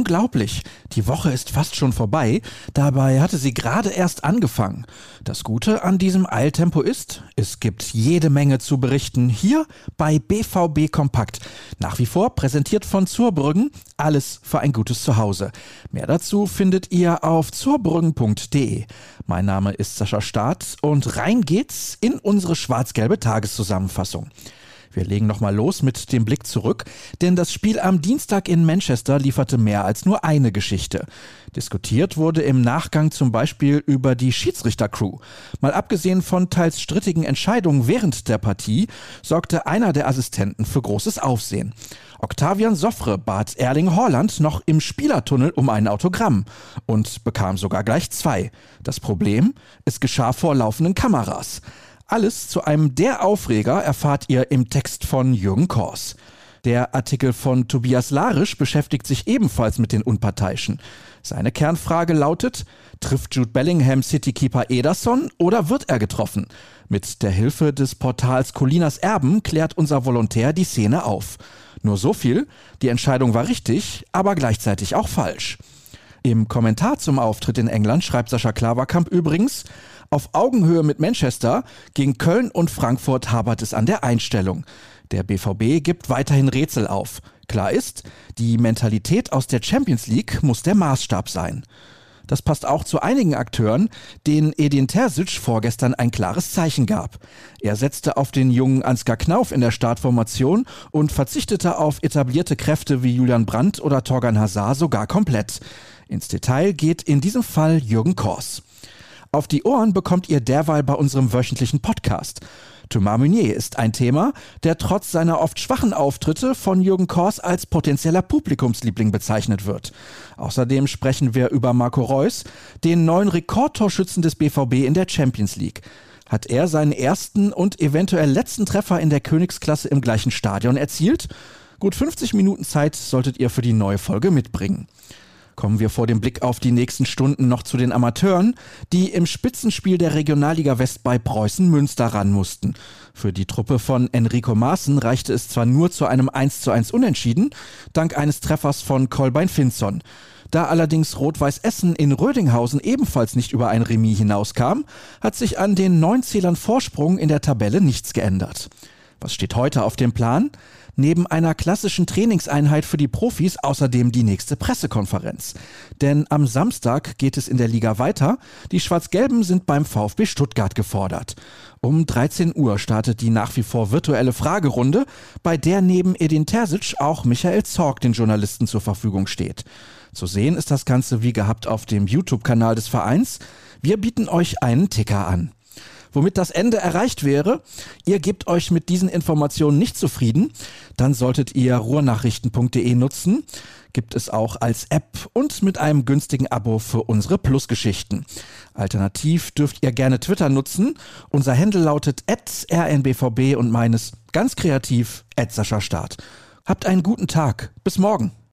Unglaublich, die Woche ist fast schon vorbei, dabei hatte sie gerade erst angefangen. Das Gute an diesem Eiltempo ist, es gibt jede Menge zu berichten hier bei BVB Kompakt. Nach wie vor präsentiert von Zurbrüggen, alles für ein gutes Zuhause. Mehr dazu findet ihr auf zurbrüggen.de. Mein Name ist Sascha Staat und rein geht's in unsere schwarz-gelbe Tageszusammenfassung. Wir legen nochmal los mit dem Blick zurück, denn das Spiel am Dienstag in Manchester lieferte mehr als nur eine Geschichte. Diskutiert wurde im Nachgang zum Beispiel über die Schiedsrichtercrew. Mal abgesehen von teils strittigen Entscheidungen während der Partie, sorgte einer der Assistenten für großes Aufsehen. Octavian Soffre bat Erling Haaland noch im Spielertunnel um ein Autogramm und bekam sogar gleich zwei. Das Problem? Es geschah vor laufenden Kameras. Alles zu einem der Aufreger erfahrt ihr im Text von Jürgen Kors. Der Artikel von Tobias Larisch beschäftigt sich ebenfalls mit den Unparteiischen. Seine Kernfrage lautet, trifft Jude Bellingham Citykeeper Ederson oder wird er getroffen? Mit der Hilfe des Portals Colinas Erben klärt unser Volontär die Szene auf. Nur so viel, die Entscheidung war richtig, aber gleichzeitig auch falsch. Im Kommentar zum Auftritt in England schreibt Sascha Klaverkamp übrigens, auf Augenhöhe mit Manchester, gegen Köln und Frankfurt habert es an der Einstellung. Der BVB gibt weiterhin Rätsel auf. Klar ist, die Mentalität aus der Champions League muss der Maßstab sein. Das passt auch zu einigen Akteuren, denen Edin Terzic vorgestern ein klares Zeichen gab. Er setzte auf den jungen Ansgar Knauf in der Startformation und verzichtete auf etablierte Kräfte wie Julian Brandt oder Torgan Hazard sogar komplett. Ins Detail geht in diesem Fall Jürgen Kors. Auf die Ohren bekommt ihr derweil bei unserem wöchentlichen Podcast. Thomas Meunier ist ein Thema, der trotz seiner oft schwachen Auftritte von Jürgen Kors als potenzieller Publikumsliebling bezeichnet wird. Außerdem sprechen wir über Marco Reus, den neuen Rekordtorschützen des BVB in der Champions League. Hat er seinen ersten und eventuell letzten Treffer in der Königsklasse im gleichen Stadion erzielt? Gut 50 Minuten Zeit solltet ihr für die neue Folge mitbringen. Kommen wir vor dem Blick auf die nächsten Stunden noch zu den Amateuren, die im Spitzenspiel der Regionalliga West bei Preußen Münster ran mussten. Für die Truppe von Enrico Maaßen reichte es zwar nur zu einem 1 zu 1 Unentschieden, dank eines Treffers von Kolbein Finson. Da allerdings Rot-Weiß Essen in Rödinghausen ebenfalls nicht über ein Remis hinauskam, hat sich an den neun Zählern Vorsprung in der Tabelle nichts geändert. Was steht heute auf dem Plan? Neben einer klassischen Trainingseinheit für die Profis außerdem die nächste Pressekonferenz. Denn am Samstag geht es in der Liga weiter. Die Schwarz-Gelben sind beim VfB Stuttgart gefordert. Um 13 Uhr startet die nach wie vor virtuelle Fragerunde, bei der neben Edin Terzic auch Michael Zorg den Journalisten zur Verfügung steht. Zu sehen ist das Ganze wie gehabt auf dem YouTube-Kanal des Vereins. Wir bieten euch einen Ticker an womit das Ende erreicht wäre. Ihr gebt euch mit diesen Informationen nicht zufrieden, dann solltet ihr ruhrnachrichten.de nutzen. Gibt es auch als App und mit einem günstigen Abo für unsere Plusgeschichten. Alternativ dürft ihr gerne Twitter nutzen. Unser Handle lautet rnbvb und meines ganz kreativ Start. Habt einen guten Tag. Bis morgen.